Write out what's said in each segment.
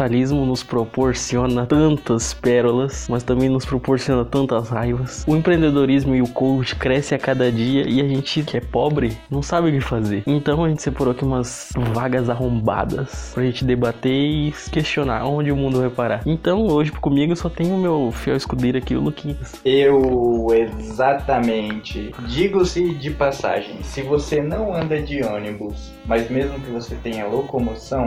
capitalismo nos proporciona tantas pérolas, mas também nos proporciona tantas raivas. O empreendedorismo e o coach crescem a cada dia e a gente que é pobre não sabe o que fazer. Então a gente separou aqui umas vagas arrombadas pra gente debater e questionar onde o mundo vai parar. Então hoje comigo só tem o meu fiel escudeiro aqui, o Luquinhas. Eu, exatamente. Digo-se de passagem, se você não anda de ônibus, mas mesmo que você tenha locomoção,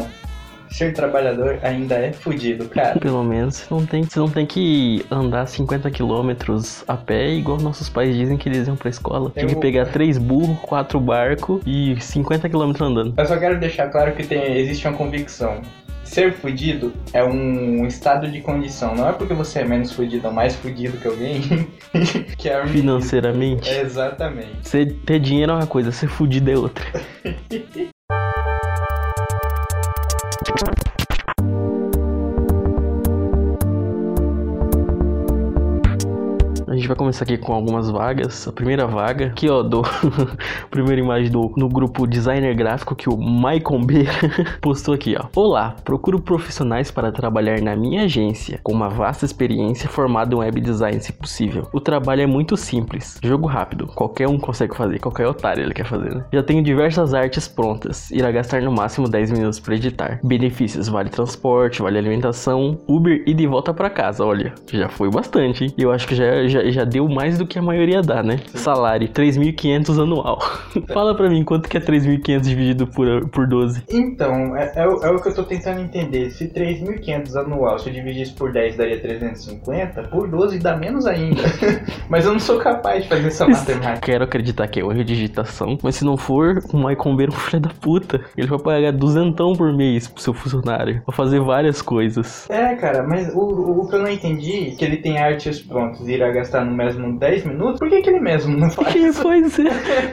ser trabalhador ainda é fudido, cara. Pelo menos você não tem, você não tem que andar 50 quilômetros a pé, igual nossos pais dizem que eles iam pra escola. Tem que pegar três burros, quatro barcos e 50 quilômetros andando. Eu só quero deixar claro que tem, existe uma convicção. Ser fudido é um estado de condição. Não é porque você é menos fudido ou mais fudido que alguém que é Financeiramente. É, exatamente. Você ter dinheiro é uma coisa, ser fudido é outra. A gente vai começar aqui com algumas vagas. A primeira vaga, aqui ó, do primeira imagem do no grupo designer gráfico que o Maicon B postou aqui, ó. Olá, procuro profissionais para trabalhar na minha agência, com uma vasta experiência formada em web design, se possível. O trabalho é muito simples, jogo rápido, qualquer um consegue fazer, qualquer otário ele quer fazer, né? Já tenho diversas artes prontas, irá gastar no máximo 10 minutos para editar. Benefícios: vale transporte, vale alimentação, Uber e de volta para casa. Olha, já foi bastante, hein? Eu acho que já, já, já deu mais do que a maioria dá, né? Salário: 3.500 anual. Fala pra mim quanto que é 3.500 dividido por, por 12. Então, é, é o- é o que eu tô tentando entender. Se 3.500 anual, se eu dividisse por 10 daria 350, por 12 dá menos ainda. Mas eu não sou capaz de fazer essa matemática. Quero acreditar que é erro de digitação, mas se não for, o Maicon Beira é um filho da puta. Ele vai pagar duzentão por mês pro seu funcionário, pra fazer várias coisas. É, cara, mas o, o que eu não entendi, que ele tem artes prontas e irá gastar no mesmo 10 minutos, por que, que ele mesmo não faz? Que coisa.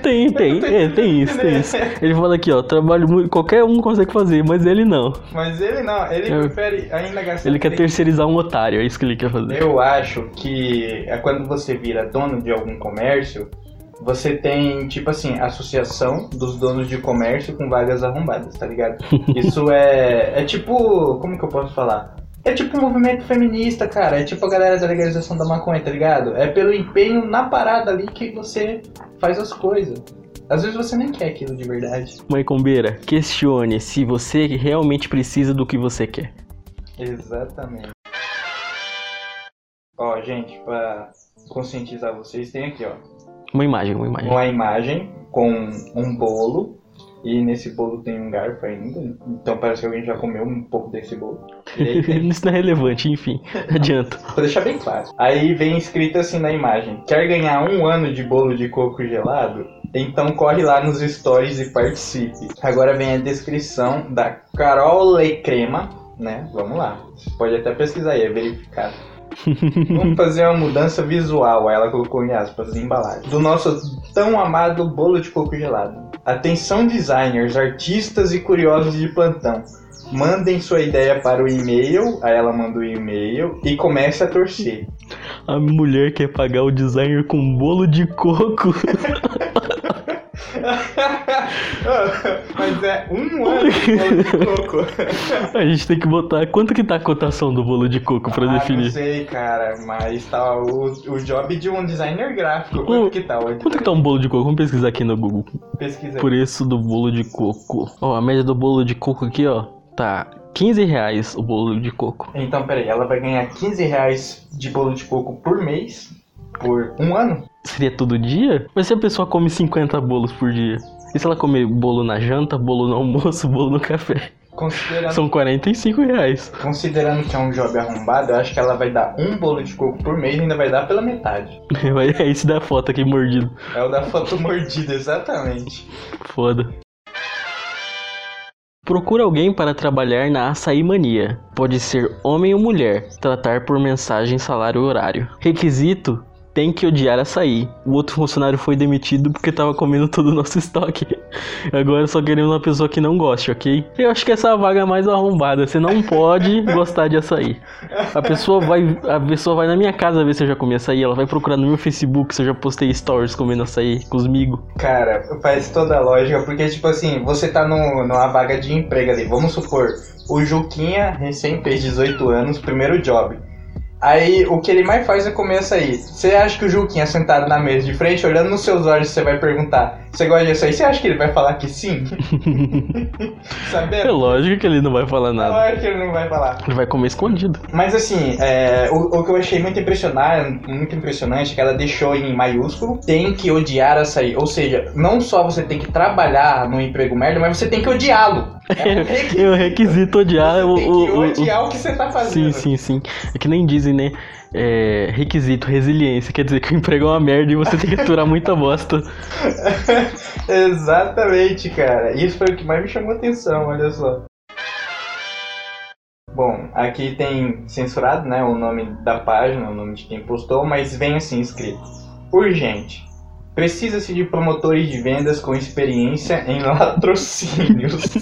Tem, tem, é, tem isso, tem isso. Ele fala aqui, ó, trabalho muito, qualquer um consegue fazer, mas ele não. Mas ele não, ele Eu- prefere ainda gastar. Ele quer terceirizar um otário, é isso que ele quer fazer. Eu acho que é quando você vira dono de algum comércio, você tem, tipo assim, associação dos donos de comércio com vagas arrombadas, tá ligado? Isso é. É tipo. Como que eu posso falar? É tipo um movimento feminista, cara. É tipo a galera da legalização da maconha, tá ligado? É pelo empenho na parada ali que você faz as coisas. Às vezes você nem quer aquilo de verdade. Maicon Beira, questione se você realmente precisa do que você quer. Exatamente. Ó, gente, pra conscientizar vocês, tem aqui, ó. Uma imagem, uma imagem. uma imagem com um bolo e nesse bolo tem um garfo ainda, então parece que alguém já comeu um pouco desse bolo. Aí Isso não é relevante, enfim. Adianta. Vou deixar bem claro. Aí vem escrito assim na imagem: quer ganhar um ano de bolo de coco gelado? Então corre lá nos stories e participe. Agora vem a descrição da Carol Le Crema, né? Vamos lá. Você pode até pesquisar aí, é verificado. Vamos fazer uma mudança visual, aí ela colocou em aspas, de embalagem. Do nosso tão amado bolo de coco gelado. Atenção designers, artistas e curiosos de plantão. Mandem sua ideia para o e-mail, aí ela manda o e-mail e comece a torcer. A mulher quer pagar o designer com bolo de coco. Mas é um ano de bolo de coco. A gente tem que botar. Quanto que tá a cotação do bolo de coco pra Ah, não definir? sei, cara, mas tá o, o job de um designer gráfico. Quanto que tá? Quanto que tá um bolo de coco? Vamos pesquisar aqui no Google. Pesquisa. Preço do bolo de coco. Ó, a média do bolo de coco aqui, ó, tá 15 reais o bolo de coco. Então, peraí, ela vai ganhar 15 reais de bolo de coco por mês, por um ano? Seria todo dia? Mas se a pessoa come 50 bolos por dia? E se ela comer bolo na janta, bolo no almoço, bolo no café? Considerando, São 45 reais. considerando que é um job arrombado, eu acho que ela vai dar um bolo de coco por mês e ainda vai dar pela metade. Vai- É esse da foto aqui mordido. É o da foto mordida, exatamente. Foda. Procura alguém para trabalhar na açaí mania. Pode ser homem ou mulher. Tratar por mensagem salário horário. Requisito: tem que odiar açaí. O outro funcionário foi demitido porque tava comendo todo o nosso estoque. Agora só queremos uma pessoa que não goste, ok? Eu acho que essa vaga é mais arrombada. Você não pode gostar de açaí. A pessoa vai, a pessoa vai na minha casa ver se eu já comi açaí. Ela vai procurar no meu Facebook se eu já postei stories comendo açaí comigo. Cara, faz toda a lógica, porque, tipo assim, você tá no, numa vaga de emprego ali. Vamos supor, o Juquinha recém fez 18 anos, primeiro job. Aí o que ele mais faz é comer açaí. Você acha que o Juquinha sentado na mesa de frente, olhando nos seus olhos, você vai perguntar: Você gosta de açaí? Você acha que ele vai falar que sim? Sabendo? É lógico que ele não vai falar nada. É lógico que ele não vai falar. Ele vai comer escondido. Mas assim, é, o, o, que eu achei muito impressionante, muito impressionante é que ela deixou em maiúsculo: tem que odiar açaí. Ou seja, não só você tem que trabalhar no emprego merda, mas você tem que odiá-lo. É um requisito, é um requisito odiar o, o, o, odiar o, que você tá fazendo. Sim, sim, sim. É que nem dizem, né? É, requisito, resiliência. Quer dizer que o emprego é uma merda e você tem que aturar muita bosta. Exatamente, cara. Isso foi o que mais me chamou atenção, olha só. Bom, aqui tem censurado, né, o nome da página, o nome de quem postou, mas vem assim escrito: Urgente. Precisa-se de promotores de vendas com experiência em latrocínios.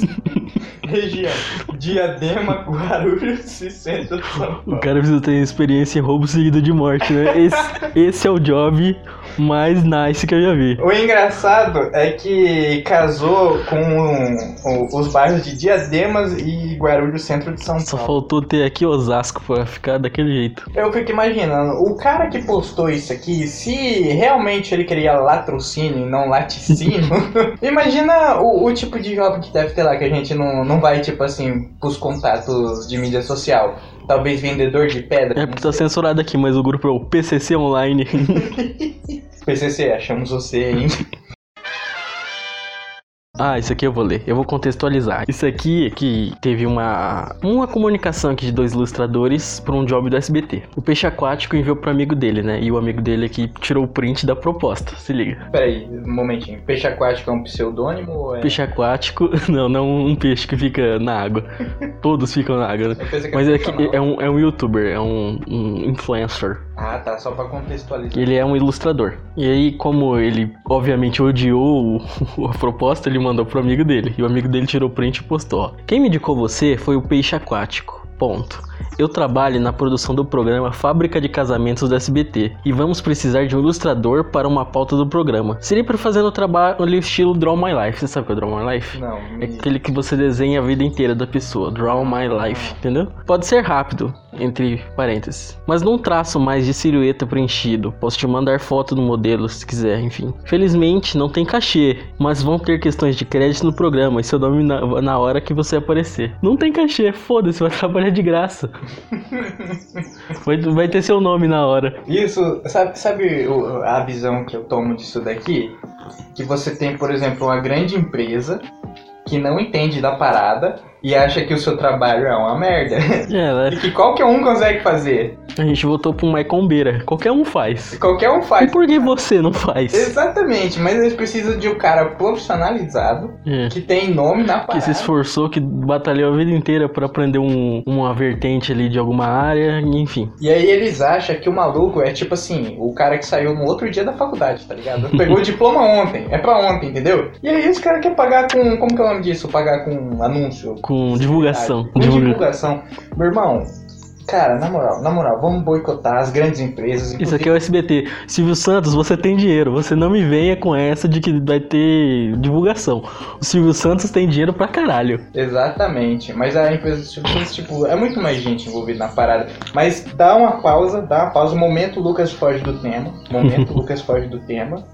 Região: Diadema, Guarulhos e Centro de São Paulo. O cara precisa ter experiência em roubo seguido de morte, né? Esse, esse é o job mais nice que eu já vi. O engraçado é que casou com os bairros de Diademas e Guarulhos, centro de São Paulo. Só faltou ter aqui Osasco pra ficar daquele jeito. Eu fico imaginando, o cara que postou isso aqui, se realmente ele queria latrocínio e não laticínio, imagina o, o, tipo de jovem que deve ter lá, que a gente não, não vai, tipo assim, pros contatos de mídia social. Talvez vendedor de pedra. É porque tá censurado aqui, mas o grupo é o PCC Online. PCC, achamos você, hein? Ah, isso aqui eu vou ler. Eu vou contextualizar. Isso aqui é que teve uma uma comunicação aqui de dois ilustradores para um job do SBT. O peixe aquático enviou pro amigo dele, né? E o amigo dele aqui tirou o print da proposta. Se liga. Peraí, um momentinho. Peixe aquático é um pseudônimo ou é... Peixe aquático, não, não um peixe que fica na água. Todos ficam na água. Né? Mas é, que é um, é um youtuber, é um, um influencer. Ah, tá. Só pra contextualizar. Ele é um ilustrador. E aí, como ele obviamente odiou a proposta, ele mandou pro amigo dele. E o amigo dele tirou print e postou. Quem me indicou você foi o peixe aquático. Ponto. Eu trabalho na produção do programa Fábrica de Casamentos do SBT e vamos precisar de um ilustrador para uma pauta do programa. Seria para fazer o trabalho estilo Draw My Life. Você sabe o que é Draw My Life? Não. É aquele que você desenha a vida inteira da pessoa. Draw My Life, entendeu? Pode ser rápido, entre parênteses. Mas não traço mais de silhueta preenchido. Posso te mandar foto do modelo se quiser, enfim. Felizmente não tem cachê, mas vão ter questões de crédito no programa e seu nome na, na hora que você aparecer. Não tem cachê, foda-se, vai trabalhar de graça. vai, vai ter seu nome na hora. Isso, sabe, sabe a visão que eu tomo disso daqui? Que você tem, por exemplo, uma grande empresa que não entende da parada e acha que o seu trabalho é uma merda. É, né? E que qualquer um consegue fazer. A gente votou pro Maicon Beira. Qualquer um faz. Qualquer um faz. E por que você não faz? Exatamente, mas eles precisam de um cara profissionalizado, é. que tem nome na parada. Que se esforçou, que batalhou a vida inteira para aprender um, uma vertente ali de alguma área, enfim. E aí eles acham que o maluco é tipo assim, o cara que saiu no outro dia da faculdade, tá ligado? Pegou o diploma ontem, é pra ontem, entendeu? E aí os caras querem pagar com, como que é o nome disso? Pagar com anúncio. Com divulgação. Com divulgação. Meu irmão, Cara, na moral, na moral, vamos boicotar as grandes empresas. Isso aqui é o SBT. Silvio Santos, você tem dinheiro. Você não me venha com essa de que vai ter divulgação. O Silvio Santos tem dinheiro pra caralho. Exatamente. Mas a empresa do Silvio Santos, tipo, é muito mais gente envolvida na parada. Mas dá uma pausa, dá uma pausa. Momento Lucas foge do tema. Momento Lucas foge do tema.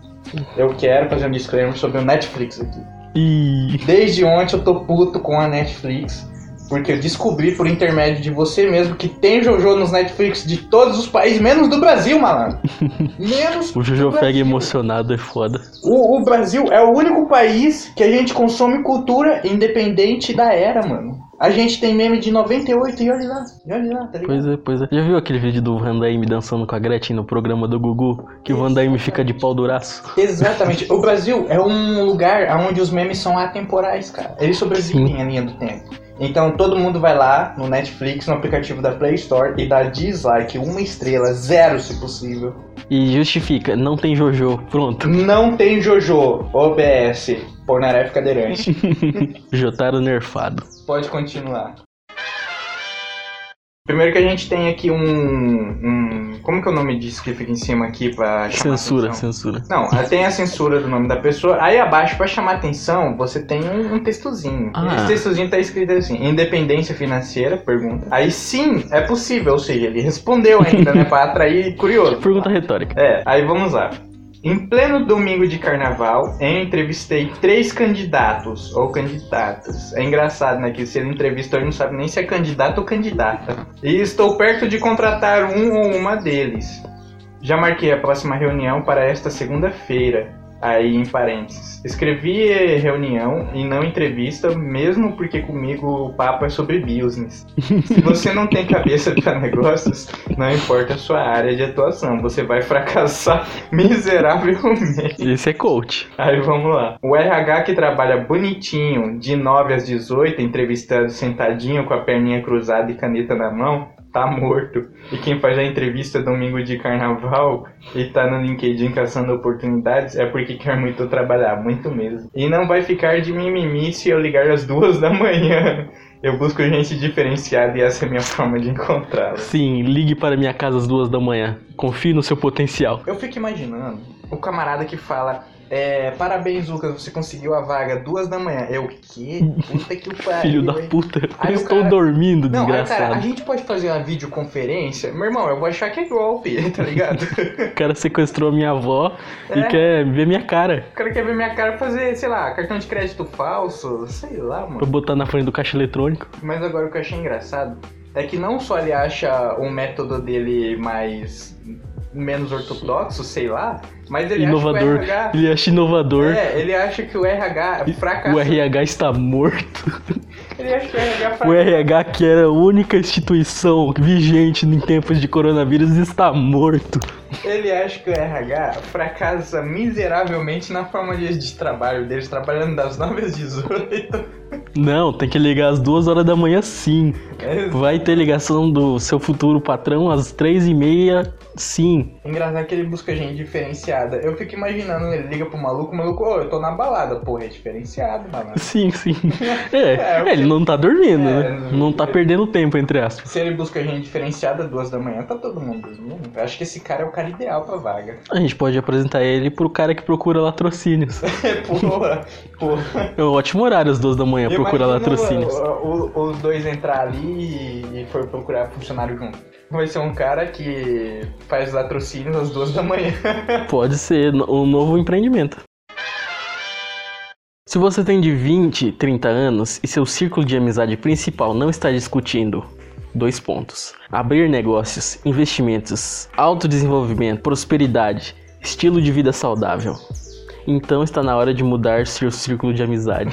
Eu quero fazer um disclaimer sobre o Netflix aqui. E... Desde ontem eu tô puto com a Netflix. Porque eu descobri por intermédio de você mesmo que tem Jojo nos Netflix de todos os países, menos do Brasil, malandro. Menos. o Jojo pega emocionado é foda. O, o Brasil é o único país que a gente consome cultura independente da era, mano. A gente tem meme de 98 e olha lá. Lá, tá ligado? Pois é, pois é. Já viu aquele vídeo do Van Damme dançando com a Gretchen no programa do Gugu? Que o Van Damme fica de pau duraço. Exatamente. O Brasil é um lugar onde os memes são atemporais, cara. Eles sobrevivem à linha do tempo. Então todo mundo vai lá no Netflix, no aplicativo da Play Store e dá dislike, uma estrela, zero se possível. E justifica, não tem Jojo. Pronto. Não tem Jojo, OBS, Pornarefe cadeirante. Jotaro nerfado. Pode continuar. Primeiro que a gente tem aqui um, um- Como que é o nome disso que fica em cima aqui pra chamar Censura, atenção? censura. Não, tem a censura do nome da pessoa. Aí abaixo, pra chamar atenção, você tem um, um textozinho. Ah. Esse textozinho tá escrito assim: independência financeira? Pergunta. Aí sim, é possível. Ou seja, ele respondeu ainda, né? Pra atrair curioso. Pergunta retórica. É, aí vamos lá. Em pleno domingo de carnaval, eu entrevistei três candidatos ou candidatas. É engraçado, né? Que se ele entrevistou, ele não sabe nem se é candidato ou candidata. E estou perto de contratar um ou uma deles. Já marquei a próxima reunião para esta segunda-feira. Aí, em parênteses. Escrevi reunião e não entrevista, mesmo porque comigo o papo é sobre business. Se você não tem cabeça para negócios, não importa a sua área de atuação, você vai fracassar miseravelmente. Esse é coach. Aí vamos lá. O RH que trabalha bonitinho, de 9 às 18, entrevistando sentadinho com a perninha cruzada e caneta na mão, tá morto. E quem faz a entrevista domingo de carnaval e tá no LinkedIn caçando oportunidades é porque quer muito trabalhar, muito mesmo. E não vai ficar de mimimi se eu ligar às duas da manhã. Eu busco gente diferenciada e essa é a minha forma de encontrá-la. Sim, ligue para minha casa às duas da manhã. Confie no seu potencial. Eu fico imaginando o camarada que fala. É, parabéns, Lucas, você conseguiu a vaga duas da manhã. Eu, que? Puta que o pariu. Filho da hein? puta. Aí eu o estou cara- dormindo, Não, aí, cara, a desgraçado. gente pode fazer uma videoconferência? Meu irmão, eu vou achar que é golpe, tá ligado? O cara sequestrou minha avó É. e quer ver minha cara. o cara quer ver minha cara fazer, sei lá, cartão de crédito falso, sei lá, Pra mano. botar na frente do caixa eletrônico. Mas agora o que eu achei engraçado é que não só ele acha o método dele mais. Menos ortodoxo, sei lá, mas ele inovador. acha que o RH. Ele acha inovador. É, ele acha que o RH fracassa. O RH está morto. Ele acha que o RH O fracassa. RH, que era a única instituição vigente em tempos de coronavírus, está morto. Ele acha que o RH fracassa miseravelmente na forma de, de trabalho deles, trabalhando das 9 às 18. Não, tem que ligar às duas horas da manhã sim. É Vai ter ligação do seu futuro patrão às três e meia, sim. engraçado que ele busca gente diferenciada. Eu fico imaginando, ele liga pro maluco, o maluco, ô, eu tô na balada, porra, é diferenciado, mano. Sim, sim. É, É, ele não tá dormindo, É, né? Não tá perdendo tempo, entre aspas. Se ele busca gente diferenciada duas da manhã, tá todo mundo dormindo. Eu acho que esse cara é o cara ideal pra vaga. A gente pode apresentar ele pro cara que procura latrocínios. porra, porra. É um ótimo horário às duas da manhã, procurar Imagina latrocínios. o- o- os dois entrar ali e, e for procurar funcionário junto. Vai ser um cara que faz latrocínios às duas da manhã. Pode ser um novo empreendimento. Se você tem de 20, 30 anos e seu círculo de amizade principal não está discutindo dois pontos: abrir negócios, investimentos, autodesenvolvimento, prosperidade, estilo de vida saudável. Então está na hora de mudar seu círculo de amizade.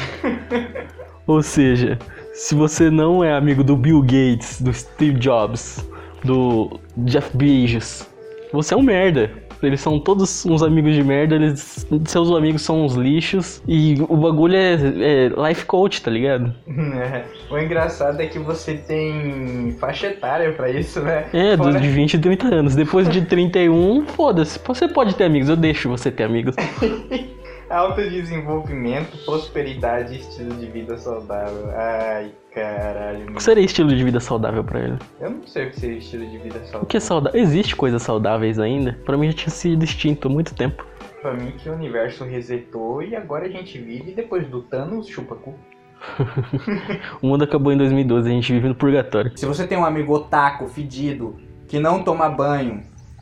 Ou seja, se você não é amigo do Bill Gates, do Steve Jobs, do Jeff Bezos, você é um merda. Eles são todos uns amigos de merda, eles, seus amigos são uns lixos e o bagulho é, é life coach, tá ligado? É, O engraçado é que você tem faixa etária pra isso, né? É, Fora- dos de 20 e 30 anos. Depois de 31, foda-se. Você pode ter amigos, eu deixo você ter amigos. Autodesenvolvimento, prosperidade e estilo de vida saudável. Ai, caralho. O que seria estilo de vida saudável pra ele? Eu não sei o que seria estilo de vida O saudável. que é saudável? Existe coisas saudáveis ainda? Pra mim já tinha sido extinto há muito tempo. Pra mim que o universo resetou e agora a gente vive depois do Thanos chupa cu. O mundo acabou em 2012, a gente vive no purgatório. Se você tem um amigo otaku, fedido, que não toma banho,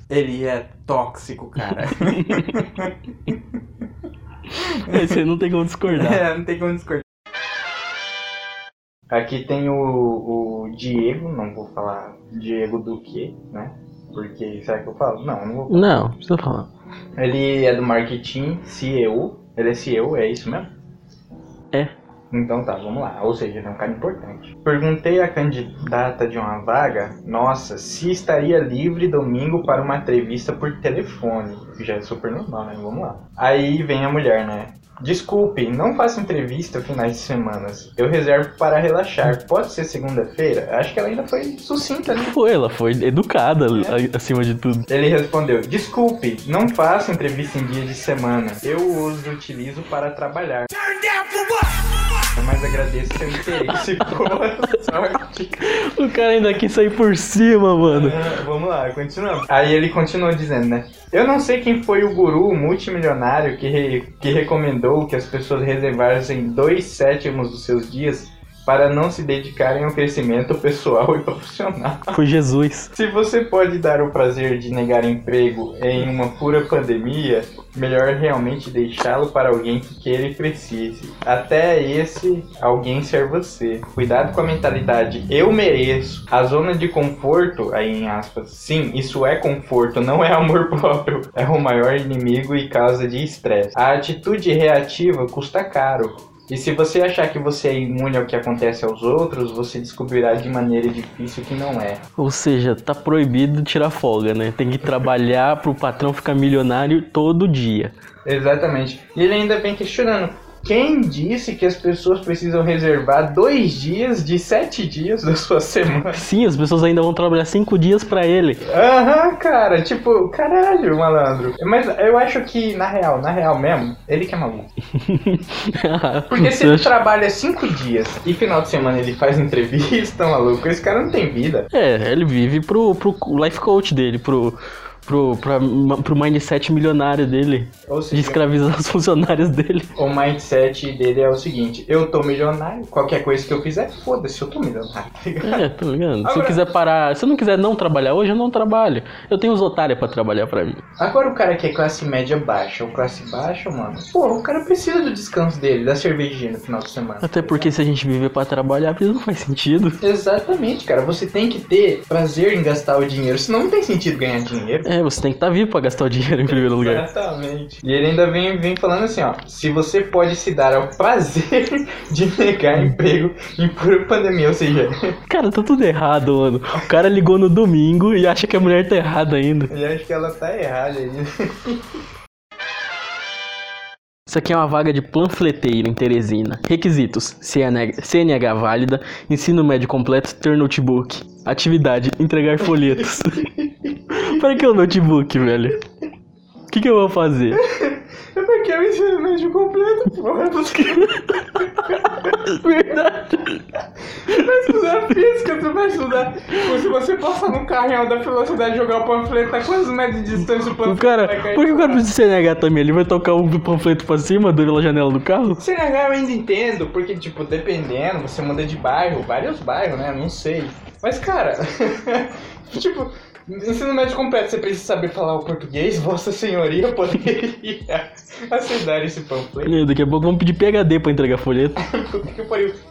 ele é tóxico, cara. Você não tem como discordar. é, não tem como discordar. Aqui tem o, o Diego, não vou falar Diego do que, né? Porque será que eu falo? Não, não vou. Não, não precisa falar. Ele é do marketing CEO. Ele é CEO, é isso mesmo? É. Então tá, vamos lá. Ou seja, ele é um cara importante. Perguntei à candidata de uma vaga, nossa, se estaria livre domingo para uma entrevista por telefone. Já é super normal, né? Vamos lá. Aí vem a mulher, né? Desculpe, não faço entrevista finais de semanas. Eu reservo para relaxar. Pode ser segunda-feira? Acho que ela ainda foi sucinta, né? Foi, ela foi educada a- acima de tudo. Ele respondeu: Desculpe, não faço entrevista em dia de semana. Eu os utilizo para trabalhar. Mas agradeço seu interesse. Boa sorte. O cara ainda quis sair por cima, mano. Ah, Vamos lá, continuamos. Aí ele continuou dizendo, né? Eu não sei quem foi o guru multimilionário que, re- que recomendou que as pessoas reservassem dois sétimos dos seus dias para não se dedicarem ao crescimento pessoal e profissional. Foi Jesus. Se você pode dar o prazer de negar emprego em uma pura pandemia, melhor realmente deixá-lo para alguém que queira e precise. Até esse alguém ser você. Cuidado com a mentalidade eu mereço. A zona de conforto, aí em aspas, sim, isso é conforto, não é amor próprio. É o maior inimigo e causa de estresse. A atitude reativa custa caro. E se você achar que você é imune ao que acontece aos outros, você descobrirá de maneira difícil que não é. Ou seja, tá proibido tirar folga, né? Tem que trabalhar pro patrão ficar milionário todo dia. Exatamente. E ele ainda vem questionando. Quem disse que as pessoas precisam reservar dois dias de sete dias da sua semana? Sim, as pessoas ainda vão trabalhar cinco dias pra ele. Aham, cara, tipo, caralho, malandro. Mas eu acho que, na real, na real mesmo, ele que é maluco. Porque se ele trabalha cinco dias e final de semana ele faz entrevista, maluco, esse cara não tem vida. É, ele vive pro, pro life coach dele, pro, pro, pra- pro mindset milionário dele, Ou de seja, escravizar os funcionários dele. o mindset dele é o seguinte: eu tô milionário, qualquer coisa que eu fizer, foda-se, eu tô milionário, tá ligado? É, tá ligado? Se eu Agora- quiser parar, se eu não quiser não trabalhar hoje, eu não trabalho. Eu tenho os otários pra trabalhar pra mim. Agora o cara que é classe média baixa ou classe baixa, mano, pô, o cara precisa do descanso dele, da cervejinha no final de semana. Até porque se a gente viver pra trabalhar, isso não faz sentido. Exatamente, cara. Você tem que ter prazer em gastar o dinheiro, senão não tem sentido ganhar dinheiro. É, você tem que estar vivo pra gastar o dinheiro em primeiro lugar. Exatamente. E ele ainda vem, vem falando assim, ó. Se você pode se dar ao prazer de negar emprego em pura pandemia, ou seja, Cara, tá tudo errado, mano. O cara ligou no domingo e acha que a mulher tá errada ainda. eu acho que ela tá errada aí. Isso aqui é uma vaga de panfleteiro em Teresina. Requisitos: CNH, CNH válida, ensino médio completo, ter notebook. Atividade: entregar folhetos. Para que o notebook, velho? O que, que eu vou fazer? É porque eu ensino médio completo, porra. Você Verdade. vai estudar física, tu vai estudar. Se você passar no carro em alta velocidade jogar o panfleto, a quantos metros de distância o O panfleto cara, vai cair? por que o cara precisa de CNH também? Ele vai tocar um panfleto pra cima pela janela do carro? CNH eu ainda entendo, porque, tipo, dependendo, você muda de bairro, vários bairros, né? Não sei. Mas, cara, tipo, ensino médio completo, você precisa saber falar o português, Vossa Senhoria poderia aceitar esse panfleto. E Daqui a pouco vamos pedir PHD pra entregar folheto.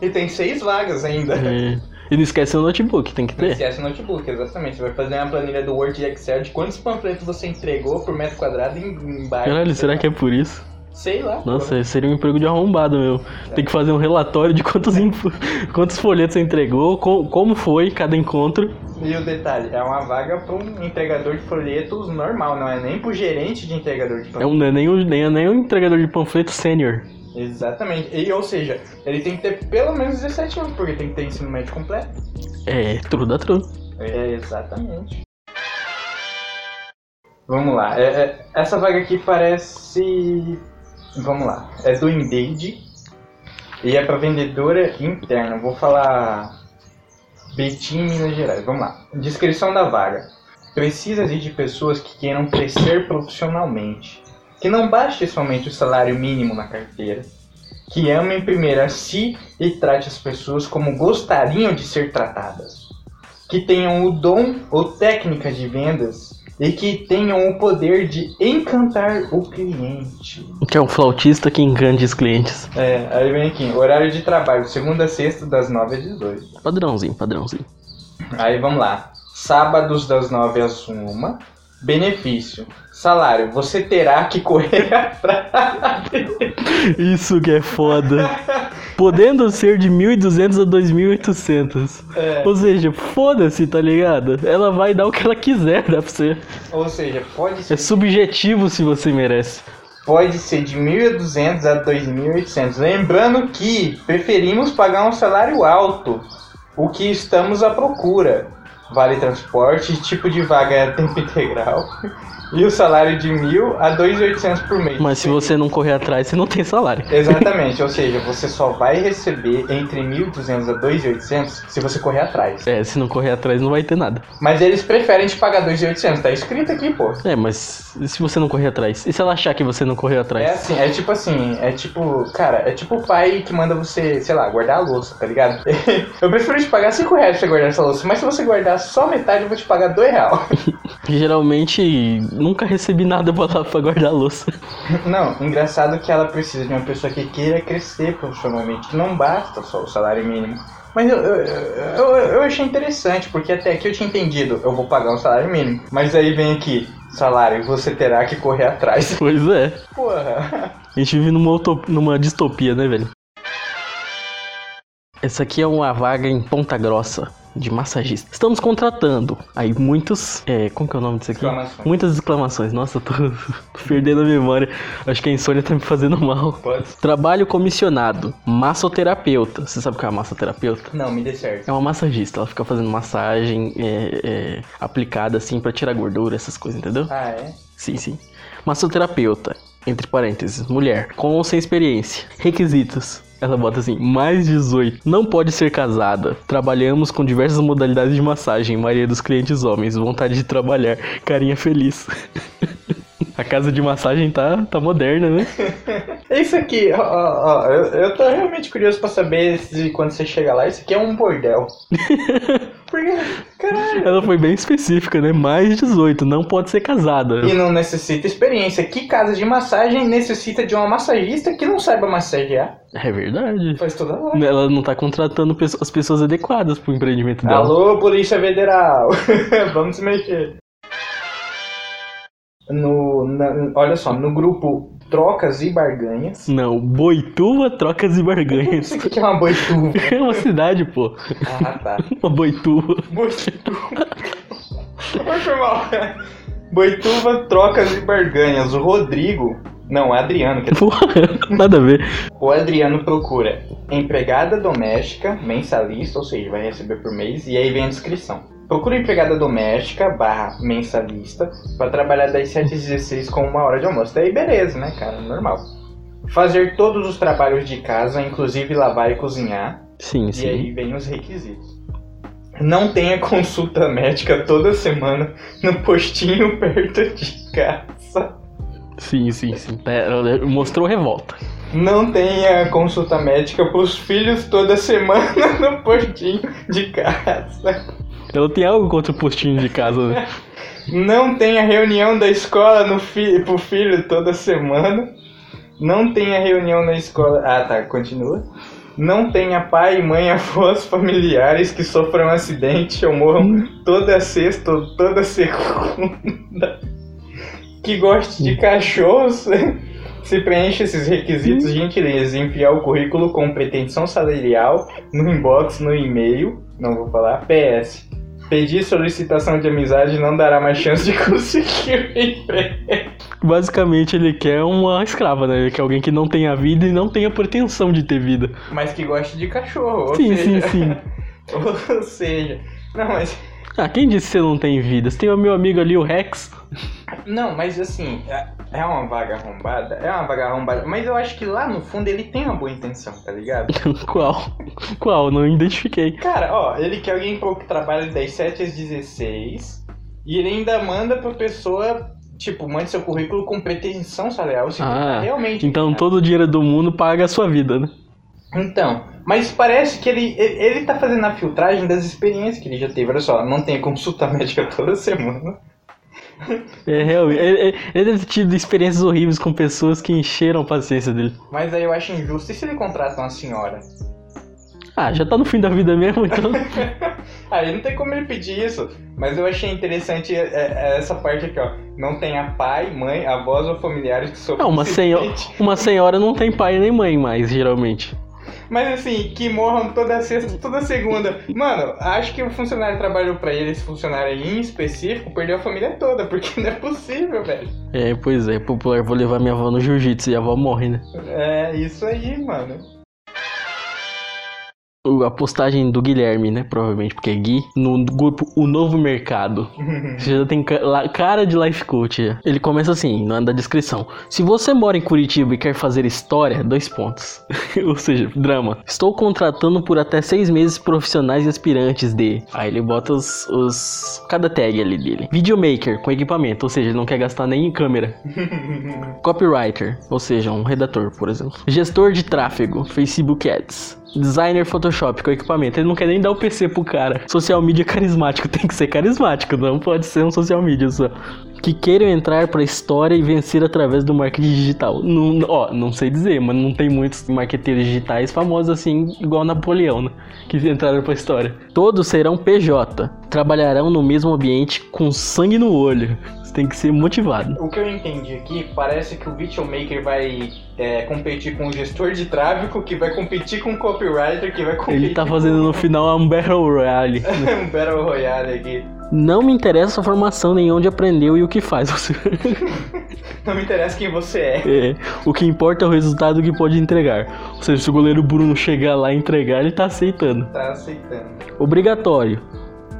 E tem seis vagas ainda. É. E não esquece o notebook, tem que Não ter. esquece o notebook, exatamente. Você vai fazer uma planilha do Word e Excel de quantos panfletos você entregou por metro quadrado em, em bairro. Caralho, será que é por isso? Sei lá. Nossa, seria um emprego de arrombado, meu. Tem que fazer um relatório de quantos, info- quantos folhetos você entregou, co- como foi cada encontro. E o detalhe, é uma vaga para um entregador de folhetos normal, não é nem pro gerente de entregador de É folhetos. um, não é nem, nem, é nem um entregador de panfleto sênior. Exatamente. E, ou seja, ele tem que ter pelo menos 17 anos, porque tem que ter ensino médio completo. É, true da true. É, exatamente. Vamos lá. É, é, essa vaga aqui parece. Vamos lá. É do Indeed. E é para vendedora interna. Vou falar. Betim, Minas Gerais. Vamos lá. Descrição da vaga. Precisa de pessoas que queiram crescer profissionalmente. Que não baste somente o salário mínimo na carteira. Que amem primeiro a si e trate as pessoas como gostariam de ser tratadas que tenham o dom ou técnica de vendas e que tenham o poder de encantar o cliente. Que é um flautista que encante os clientes. É, aí vem aqui, horário de trabalho, segunda a sexta, das 9 às 18. Padrãozinho, padrãozinho. Aí vamos lá, sábados das 9 às 1, Benefício. Salário, você terá que correr atrás. Isso que é foda. Podendo ser de 1.200 a 2.800. É, Ou seja, foda-se, tá ligado? Ela vai dar o que ela quiser, dá pra você. ou seja, pode É ser, subjetivo se você merece. pode ser de 1.200 a 2.800. Lembrando que preferimos pagar um salário alto, o que estamos à procura. Vale transporte, tipo de vaga é tempo integral. E o salário de 1.000 a 2.800 por mês. Mas se você não correr atrás, você não tem salário. Exatamente, ou seja, você só vai receber entre 1.200 a 2.800 se você correr atrás. É, se não correr atrás, não vai ter nada. Mas eles preferem te pagar 2.800, tá escrito aqui, pô. É, mas se você não correr atrás? E se ela achar que você não correu É atrás? assim, é tipo assim, é tipo, cara, é tipo o pai que manda você, sei lá, guardar a louça, tá ligado? Eu prefiro te pagar 5 reais pra você guardar essa louça, mas se você guardar só metade, eu vou te pagar 2 reais. Geralmente, nunca recebi nada pra, pra guardar a louça. Não, engraçado que ela precisa de uma pessoa que queira crescer profissionalmente, não basta só o salário mínimo. Mas eu, eu, eu, eu achei interessante, porque até aqui eu tinha entendido, eu vou pagar um salário mínimo. Mas aí vem aqui, salário, você terá que correr atrás. Pois é. Porra. A gente vive numa, utop- numa distopia, né, velho? Essa aqui é uma vaga em Ponta Grossa de massagista. Estamos contratando. Aí muitos. É, como que é o nome disso aqui? Exclamações. Muitas exclamações. Nossa, tô, tô perdendo a memória. Acho que a insônia tá me fazendo mal. Pode? Trabalho comissionado. Massoterapeuta. Você sabe o que é uma massoterapeuta? Não, me dê certo. É uma massagista. Ela fica fazendo massagem é, é, aplicada assim pra tirar gordura, essas coisas, entendeu? Ah, é? Sim, sim. Massoterapeuta, entre parênteses, mulher, com ou sem experiência. Requisitos. Ela bota assim, mais 18. Não pode ser casada. Trabalhamos com diversas modalidades de massagem. Maioria dos clientes homens. Vontade de trabalhar. Carinha feliz. A casa de massagem tá, tá moderna, né? É Isso aqui, ó, ó, ó, eu, eu tô realmente curioso pra saber se quando você chega lá, isso aqui é um bordel. Porque, caralho. Ela foi bem específica, né? Mais 18. Não pode ser casada. E não necessita experiência. Que casa de massagem necessita de uma massagista que não saiba massagear? É verdade. Faz toda a lógica. Ela não tá contratando as pessoas adequadas pro empreendimento dela. Alô, Polícia Federal. Vamos se mexer. No, na- olha só, no grupo Trocas e Barganhas. Não, Boituva, trocas e barganhas. Isso aqui é uma boituva. É uma cidade, pô. Ah, tá. Uma Boituva. Boituva. Oi, foi mal. Boituva, Trocas e Barganhas. O Rodrigo. Não, é Adriano. Que Porra, nada a ver. O Adriano procura empregada doméstica, mensalista, ou seja, vai receber por mês, e aí vem a descrição. Procura empregada doméstica barra mensalista para trabalhar das 7 às 16 com uma hora de almoço. Daí beleza, né, cara? Normal. Fazer todos os trabalhos de casa, inclusive lavar e cozinhar. Sim, E aí sim. vem os requisitos. Não tenha consulta médica toda semana no postinho perto de casa. Sim, sim, sim. Mostrou revolta. Não tenha consulta médica pros filhos toda semana no postinho de casa. Ela tem algo contra o postinho de casa, né? Não tenha reunião da escola no fi pro filho toda semana. Não tenha reunião na escola. Ah, tá, continua. Não tenha pai, mãe, avós, familiares que sofram acidente ou morram toda sexta ou toda segunda. Que goste de cachorros. Se preenche esses requisitos, gentileza, enviar o currículo com pretensão salarial no inbox, no e-mail. Não vou falar. PS. Pedir solicitação de amizade não dará mais chance de conseguir o emprego. Basicamente, ele quer uma escrava, né? Ele quer alguém que não tenha vida e não tenha pretensão de ter vida. Mas que goste de cachorro. Ou Sim, seja, sim, sim. Ou seja. Não, mas. Ah, quem disse que você não tem vida? Você tem o meu amigo ali, o Rex. Não, mas assim, é- é uma vaga arrombada, é uma vaga arrombada, mas eu acho que lá no fundo ele tem uma boa intenção, tá ligado? Qual? Qual? Não identifiquei. Cara, ó, ele quer alguém pô, que trabalha das 7 às 16 e ele ainda manda pra pessoa, tipo, mande seu currículo com pretensão salarial, se Ah, realmente. Então todo o dinheiro do mundo paga a sua vida, né? Então, mas parece que ele, ele, ele tá fazendo a filtragem das experiências que ele já teve. Olha só, não tem consulta médica toda semana. É, realmente. Ele, ele- deve ter tido experiências horríveis com pessoas que encheram a paciência dele. Mas aí eu acho injusto. E se ele contrata uma senhora? Ah, já tá no fim da vida mesmo, então. Aí não tem como ele pedir isso. Mas eu achei interessante é, é, essa parte aqui, ó. Não tenha pai, mãe, avós ou familiares que sofrem Não, uma, senho... acidente. uma senhora não tem pai nem mãe mais, geralmente. Mas assim, que morram toda sexta, toda segunda. Mano, acho que o funcionário que trabalhou pra ele, esse funcionário aí em específico, perdeu a família toda, porque não é possível, velho. É, pois é, popular, vou levar minha avó no jiu-jitsu e a avó morre, né? É, isso aí, mano. A postagem do Guilherme, né? Provavelmente, porque é Gui, no grupo O Novo Mercado. Você já tem cara de life coach. já. Ele começa assim, na na descrição. Se você mora em Curitiba e quer fazer história, dois pontos. Ou seja, drama. Estou contratando por até seis meses profissionais e aspirantes de. Aí ele bota os, os. Cada tag ali dele. Videomaker com equipamento, ou seja, ele não quer gastar nem em câmera. Copywriter, ou seja, um redator, por exemplo. Gestor de tráfego, Facebook Ads. Designer Photoshop com equipamento. Ele não quer nem dar o PC pro cara. Social media carismático. Tem que ser carismático, não pode ser um social media só. Que queiram entrar pra história e vencer através do marketing digital. Não, ó, não sei dizer, mas não tem muitos marqueteiros digitais famosos assim, igual Napoleão, né? Que entraram pra história. Todos serão PJ. Trabalharão no mesmo ambiente com sangue no olho. Você tem que ser motivado. O que eu entendi aqui, parece que o Videomaker vai é, competir com o gestor de tráfego, que vai competir com o copywriter, que vai competir Ele tá fazendo no final um Battle Royale. com um Battle Royale aqui. Não me interessa a formação, nem onde aprendeu e o que faz. Você- Não me interessa quem você é. É, o que importa é o resultado que pode entregar. Ou seja, se o goleiro Bruno chegar lá e entregar, ele tá aceitando. Tá aceitando. Obrigatório.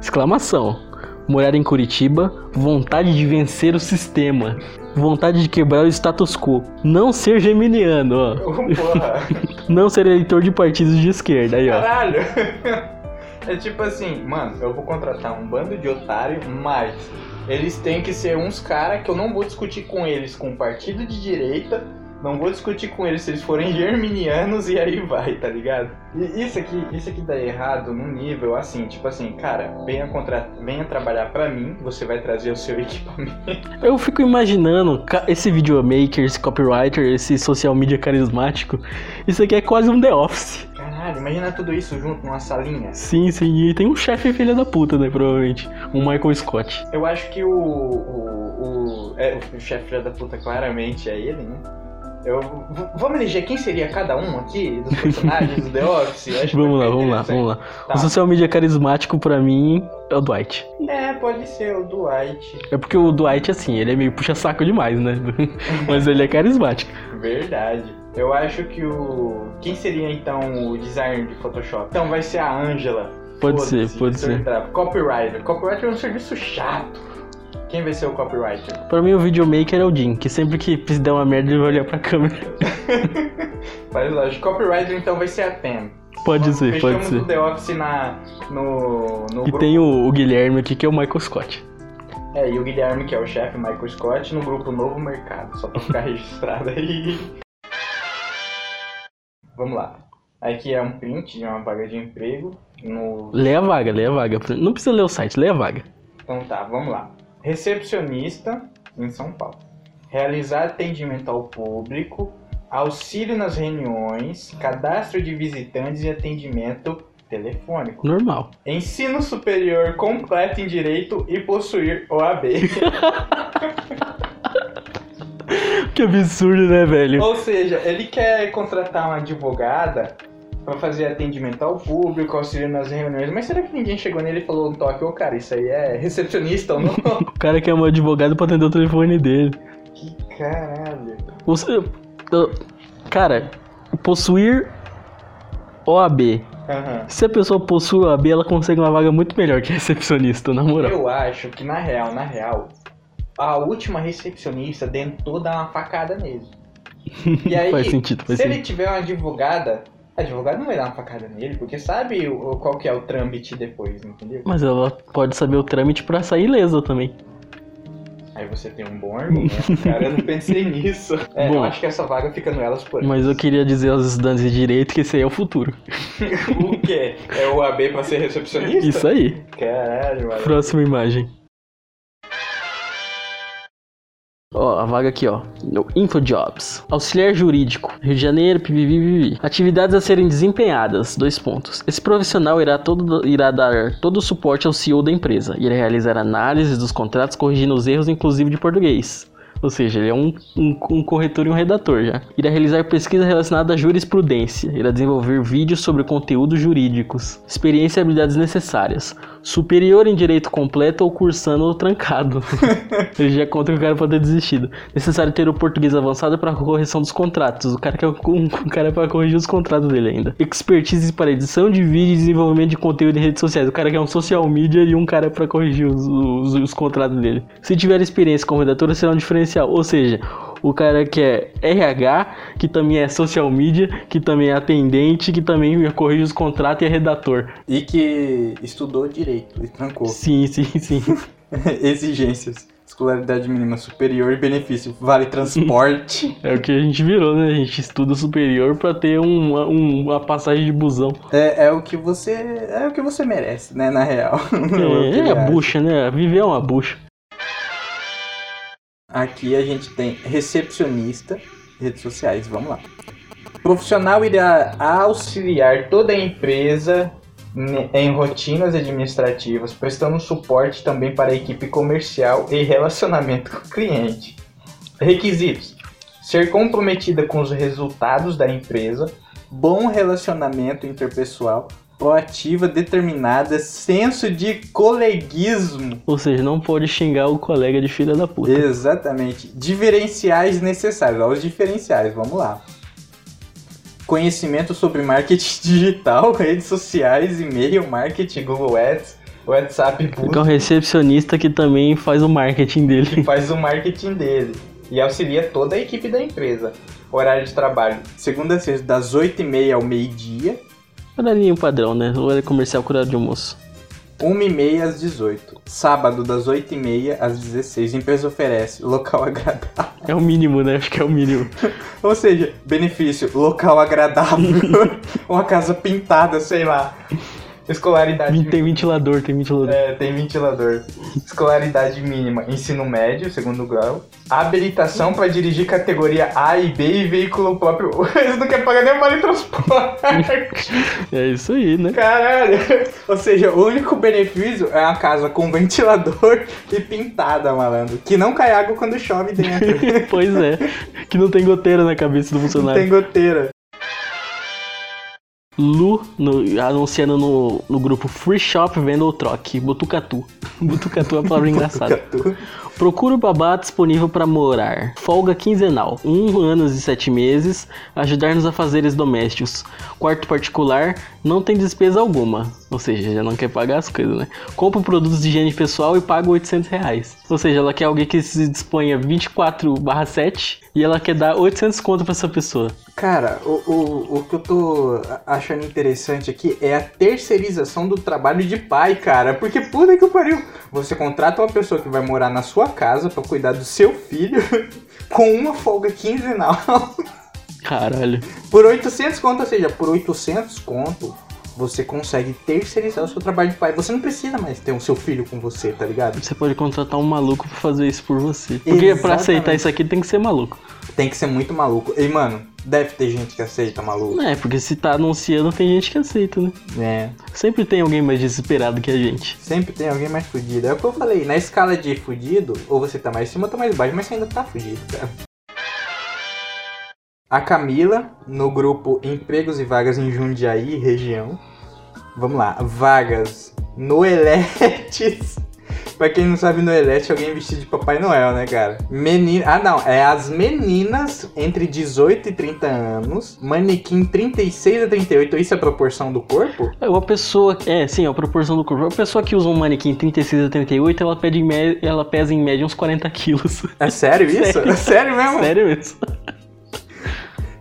Exclamação. Morar em Curitiba, vontade de vencer o sistema. Vontade de quebrar o status quo. Não ser geminiano, ó. Não ser eleitor de partidos de esquerda, aí, ó. Caralho! É tipo assim, mano, eu vou contratar um bando de otário, mas eles têm que ser uns caras que eu não vou discutir com eles com partido de direita, não vou discutir com eles se eles forem germinianos e aí vai, tá ligado? E isso aqui, isso aqui dá errado num nível assim, tipo assim, cara, venha, contra... venha trabalhar pra mim, você vai trazer o seu equipamento. Eu fico imaginando esse videomaker, esse copywriter, esse social media carismático. Isso aqui é quase um The Office. Caralho, imagina tudo isso junto numa salinha. Sim, sim, e tem um chefe filha da puta, né? Provavelmente. Um Michael Scott. Eu acho que o. O, o, é, o chefe filho da puta claramente é ele, né? Eu, vamos eleger quem seria cada um aqui dos personagens do The Office? Acho Vamos lá, vamos lá, vamos lá. Tá. O social media carismático pra mim é o Dwight. É, pode ser o Dwight. É porque o Dwight, assim, ele é meio puxa-saco demais, né? Mas ele é carismático. Verdade. Eu acho que o. Quem seria então o designer de Photoshop? Então vai ser a Angela. Pode Foda-se, ser, pode ser. Copywriter. Copywriter é um serviço chato. Quem vai ser o copywriter? Pra mim, o videomaker é o Jim, que sempre que der uma merda, ele vai olhar pra câmera. Faz lógico. Copywriter então vai ser a Pam. Pode ser, pode ser. o The Office na, no, no E grupo tem o, o Guilherme aqui, que é o Michael Scott. É, e o Guilherme, que é o chefe, Michael Scott, no grupo Novo Mercado, só pra ficar registrado aí. Vamos lá. Aqui é um print de uma vaga de emprego. No... Lê a vaga, lê a vaga. Não precisa ler o site, lê a vaga. Então tá, vamos lá. Recepcionista em São Paulo. Realizar atendimento ao público, auxílio nas reuniões, cadastro de visitantes e atendimento telefônico. Normal. Ensino superior completo em direito e possuir OAB. Que absurdo, né, velho? Ou seja, ele quer contratar uma advogada pra fazer atendimento ao público, auxílio nas reuniões. Mas será que ninguém chegou nele e falou um toque, ô cara, isso aí é recepcionista ou não? O cara quer um advogado pra atender o telefone dele. que caralho. Você, cara, possuir OAB. Aham. Se a pessoa possui OAB, ela consegue uma vaga muito melhor que recepcionista, na moral. Eu acho que na real, na real, a última recepcionista tentou dar uma facada nele. E aí, faz sentido, faz se ele sentido. tiver uma advogada, a advogada não vai dar uma facada nele, porque sabe o, qual que é o trâmite depois, entendeu? Mas ela pode saber o trâmite pra sair ilesa também. Aí você tem um bom argumento, cara. Eu não pensei nisso. É, eu Bom. acho que essa vaga fica no Elas por Mas eu queria dizer aos estudantes de direito que esse aí é o futuro. O quê? É o AB pra ser recepcionista? Isso aí. Caralho, mano. Próxima imagem. Ó, a vaga aqui, ó. InfoJobs. Auxiliar jurídico. Rio de Janeiro, pipipipipi. Atividades a serem desempenhadas. Dois pontos. Esse profissional irá, todo, irá dar todo o suporte ao CEO da empresa. Irá realizar análises dos contratos, corrigindo os erros, inclusive de português. Ou seja, ele é um, um, um, corretor e um redator já. Irá realizar pesquisa relacionada à jurisprudência. Irá desenvolver vídeos sobre conteúdos jurídicos. Experiência e habilidades necessárias. Superior em direito completo ou cursando ou trancado. ele já conta que o cara pode ter desistido. Necessário ter o português avançado para a correção dos contratos. O cara quer um, um cara para corrigir os contratos dele ainda. Expertise para edição de vídeo e desenvolvimento de conteúdo em redes sociais. O cara quer um social media e um cara para corrigir os, os, os, contratos dele. Se tiver experiência como redator, será um diferencial. Ou seja, o cara que é RH, que também é social media, que também é atendente, que também corrige os contratos e é redator. E que estudou direito e trancou. Sim, sim, sim. Exigências. Escolaridade mínima superior e benefício. Vale transporte. é o que a gente virou, né? A gente estuda superior para ter uma, uma passagem de busão. É, é o que você. É o que você merece, né? Na real. É, é a bucha, né? Viver é uma bucha. Aqui a gente tem recepcionista, redes sociais, vamos lá. Profissional irá auxiliar toda a empresa em rotinas administrativas, prestando suporte também para a equipe comercial e relacionamento com o cliente. Requisitos: ser comprometida com os resultados da empresa, bom relacionamento interpessoal, proativa, determinada, senso de coleguismo. Ou seja, não pode xingar o colega de filha da puta. Exatamente. Diferenciais necessários. Olha os diferenciais, vamos lá. Conhecimento sobre marketing digital, redes sociais, e-mail, marketing, Google Ads, WhatsApp, Boost. É um recepcionista que também faz o marketing dele. Que faz o marketing dele. E auxilia toda a equipe da empresa. Horário de trabalho, segunda a sexta, das 8h30 ao meio-dia Horarinho padrão, né? Horário comercial com horário de almoço. 1h30 às 18 Sábado, das 8h30 às 16 Empresa oferece local agradável. É o mínimo, né? Acho que é o mínimo. Ou seja, benefício, local agradável. Uma casa pintada, sei lá. Escolaridade. Tem ventilador, tem ventilador. É, tem ventilador. Escolaridade mínima, ensino médio, segundo grau. Habilitação para dirigir categoria A e B e veículo próprio. Eles não querem pagar nem vale transporte. é isso aí, né? Caralho. Ou seja, o único benefício é uma casa com ventilador e pintada, malandro. Que não cai água quando chove dentro. pois é. Que não tem goteira na cabeça do funcionário. Não tem goteira. Lu no, anunciando no, no grupo Free Shop Venda ou Troque. Botucatu. Botucatu é a palavra engraçada. Procura o babá disponível para morar. Folga quinzenal. Um anos e sete meses. Ajudar-nos a fazeres domésticos. Quarto particular. Não tem despesa alguma. Ou seja, já não quer pagar as coisas, né? Compra produtos de higiene pessoal e paga 800 reais. Ou seja, ela quer alguém que se disponha 24 barra 7 e ela quer dar 800 conto pra essa pessoa. Cara, o, o, o que eu tô achando interessante aqui é a terceirização do trabalho de pai, cara. Porque puta que pariu. Você contrata uma pessoa que vai morar na sua casa para cuidar do seu filho com uma folga quinzenal. Caralho. Por 800 conto, ou seja, por 800 conto, você consegue terceirizar o seu trabalho de pai. Você não precisa mais ter o seu filho com você, tá ligado? Você pode contratar um maluco pra fazer isso por você. Porque Exatamente. pra aceitar isso aqui tem que ser maluco. Tem que ser muito maluco. E, mano, deve ter gente que aceita maluco. É, porque se tá anunciando, tem gente que aceita, né? É. Sempre tem alguém mais desesperado que a gente. Sempre tem alguém mais fudido. É o que eu falei, na escala de fudido, ou você tá mais em cima ou tá mais baixo, mas você ainda tá fudido, cara. A Camila, no grupo Empregos e Vagas em Jundiaí, região. Vamos lá, vagas no Eletes. Pra quem não sabe, no Elete, alguém vestido de Papai Noel, né, cara? Menina. Ah, não. É as meninas entre 18 e 30 anos. Manequim 36 a 38. Isso é a proporção do corpo? É uma pessoa. É, sim, é a proporção do corpo. Uma pessoa que usa um manequim 36 a 38, ela, pede em ela pesa em média uns 40 quilos. É sério isso? Sério, é sério mesmo? Sério mesmo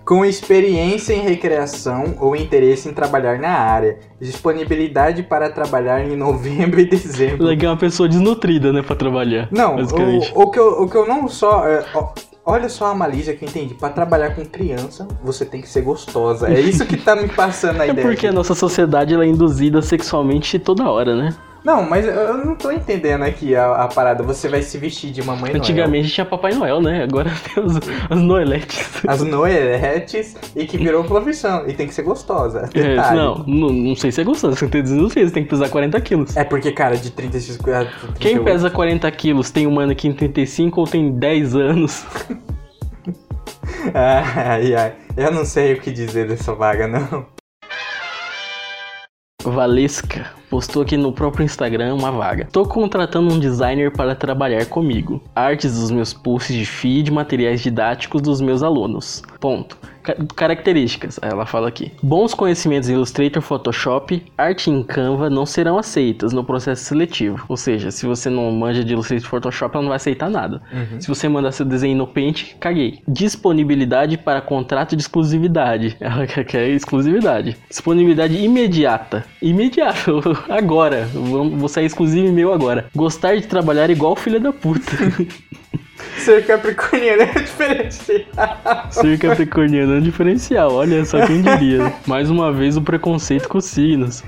com experiência em recreação ou interesse em trabalhar na área. Disponibilidade para trabalhar em novembro e dezembro. Legal, uma pessoa desnutrida, né, para trabalhar. Não, o, o, que eu, o que eu não só. É, ó, olha só a malícia que eu entendi. Para trabalhar com criança, você tem que ser gostosa. É isso que tá me passando a é ideia. É porque a nossa sociedade ela é induzida sexualmente toda hora, né? Não, mas eu não tô entendendo aqui a, a parada. Você vai se vestir de mamãe Antigamente tinha Papai Noel, né? Agora tem os, as Noeletes. As Noeletes e que virou profissão. E tem que ser gostosa. É, não, não, não sei se é gostosa. Você tem 16, você tem que pesar 40 quilos. É porque, cara, de 36 a Quem pesa 40 quilos tem um mano aqui em 35 ou tem 10 anos? ai, ai. Eu não sei o que dizer dessa vaga, não. Valesca postou aqui no próprio Instagram uma vaga. Tô contratando um designer para trabalhar comigo. Artes dos meus posts de feed, materiais didáticos dos meus alunos. Ponto. Características, ela fala aqui. Bons conhecimentos em Illustrator, Photoshop, arte em Canva não serão aceitas no processo seletivo. Ou seja, se você não manja de Illustrator Photoshop, ela não vai aceitar nada. Uhum. Se você mandar seu desenho no Paint, caguei. Disponibilidade para contrato de exclusividade. Ela quer exclusividade. Disponibilidade imediata. Imediata. Agora. Vou sair exclusivo meu agora. Gostar de trabalhar igual filha da puta. Ser capricorniano é diferencial. Ser capricorniano é diferencial, olha só quem diria. Mais uma vez o preconceito com signos.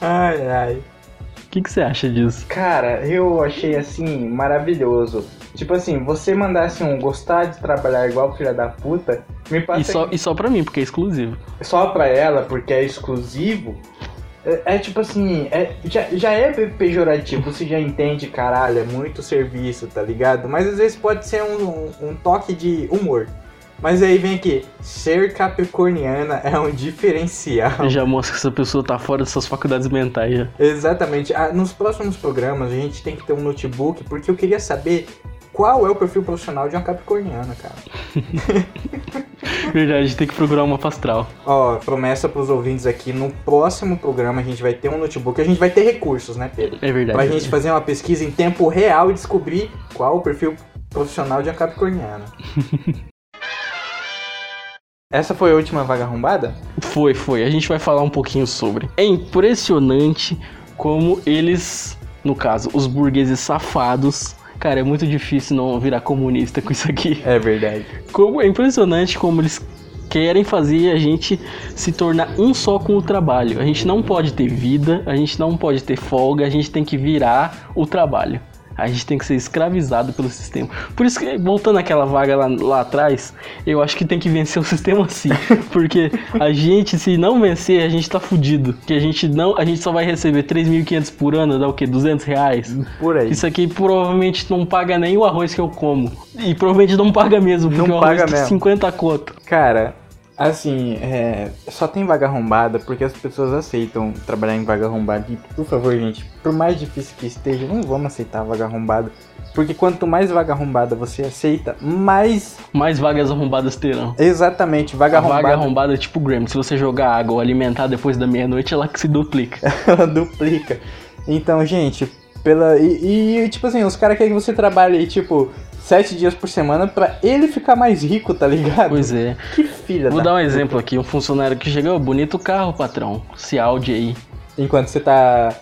Ai, ai. O que, que você acha disso? Cara, eu achei assim maravilhoso. Tipo assim, você mandasse um gostar de trabalhar igual filha da puta, me passa. E só, e só pra mim, porque é exclusivo. Só pra ela, porque é exclusivo. É, é, tipo assim, é, já, já é pejorativo, você já entende, caralho, é muito serviço, tá ligado? Mas às vezes pode ser um, um, um toque de humor. Mas aí vem aqui, ser capricorniana é um diferencial. Já mostra que essa pessoa tá fora dessas faculdades mentais já. Exatamente. Ah, nos próximos programas a gente tem que ter um notebook, porque eu queria saber qual é o perfil profissional de uma capricorniana, cara. Verdade, tem que procurar uma pastral. Ó, promessa pros ouvintes aqui, no próximo programa a gente vai ter um notebook, a gente vai ter recursos, né, Pedro? É verdade. Pra é gente fazer uma pesquisa em tempo real e descobrir qual o perfil profissional de uma capricorniana. Essa foi a última vaga arrombada? Foi, foi. A gente vai falar um pouquinho sobre. É impressionante como eles, no caso, os burgueses safados, Cara, é muito difícil não virar comunista com isso aqui. É verdade. Como, é impressionante como eles querem fazer a gente se tornar um só com o trabalho. A gente não pode ter vida, a gente não pode ter folga, a gente tem que virar o trabalho. A gente tem que ser escravizado pelo sistema. Por isso que, voltando àquela vaga lá, lá atrás, eu acho que tem que vencer o sistema sim. Porque a gente, se não vencer, a gente tá fudido. Que a gente não, a gente só vai receber 3.500 por ano, dá o quê? 200 reais? Por aí. Isso aqui provavelmente não paga nem o arroz que eu como. E provavelmente não paga mesmo, porque não o arroz paga mesmo. 50 conto. Cara, Assim, é, só tem vaga arrombada porque as pessoas aceitam trabalhar em vaga arrombada. E, por favor, gente, por mais difícil que esteja, não vamos aceitar vaga arrombada. Porque quanto mais vaga arrombada você aceita, mais. Mais vagas arrombadas terão. Exatamente, vaga a arrombada. Vaga arrombada é tipo Gram. Se você jogar água ou alimentar depois da meia-noite, ela que se duplica. ela duplica. Então, gente, pela. E, e tipo assim, os caras querem que você trabalhe, tipo, sete dias por semana para ele ficar mais rico, tá ligado? Pois é. Que filha Vou dar um puta. exemplo aqui, um funcionário que chegou, bonito carro, patrão, esse Audi aí. Enquanto você tá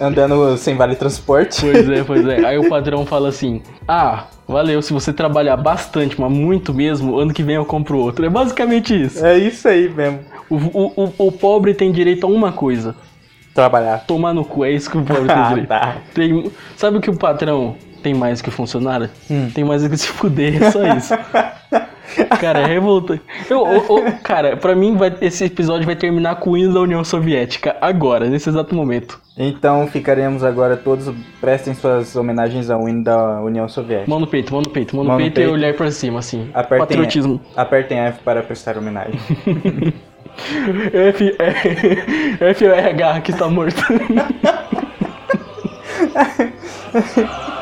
andando sem vale transporte. Pois é, pois é. Aí o patrão fala assim: "Ah, valeu, se você trabalhar bastante, mas muito mesmo, ano que vem eu compro outro". É basicamente isso. É isso aí mesmo. O, o, o, o pobre tem direito a uma coisa. Trabalhar. Tomar no cu, é isso que o pobre tem ah, direito. tá. tem, sabe o que o patrão tem mais que funcionário? Hum. Tem mais que se fuder, é só isso. cara, é revolta. Eu, eu, eu, cara, pra mim vai, esse episódio vai terminar com o hino da União Soviética, agora, nesse exato momento. Então ficaremos agora todos, prestem suas homenagens ao hino da União Soviética. Mão no peito, mão no peito, mão no, peito, peito, e olhar pra cima, assim. Apertem, Patriotismo. Apertem F para prestar homenagem. F, F, F o RH que está morto.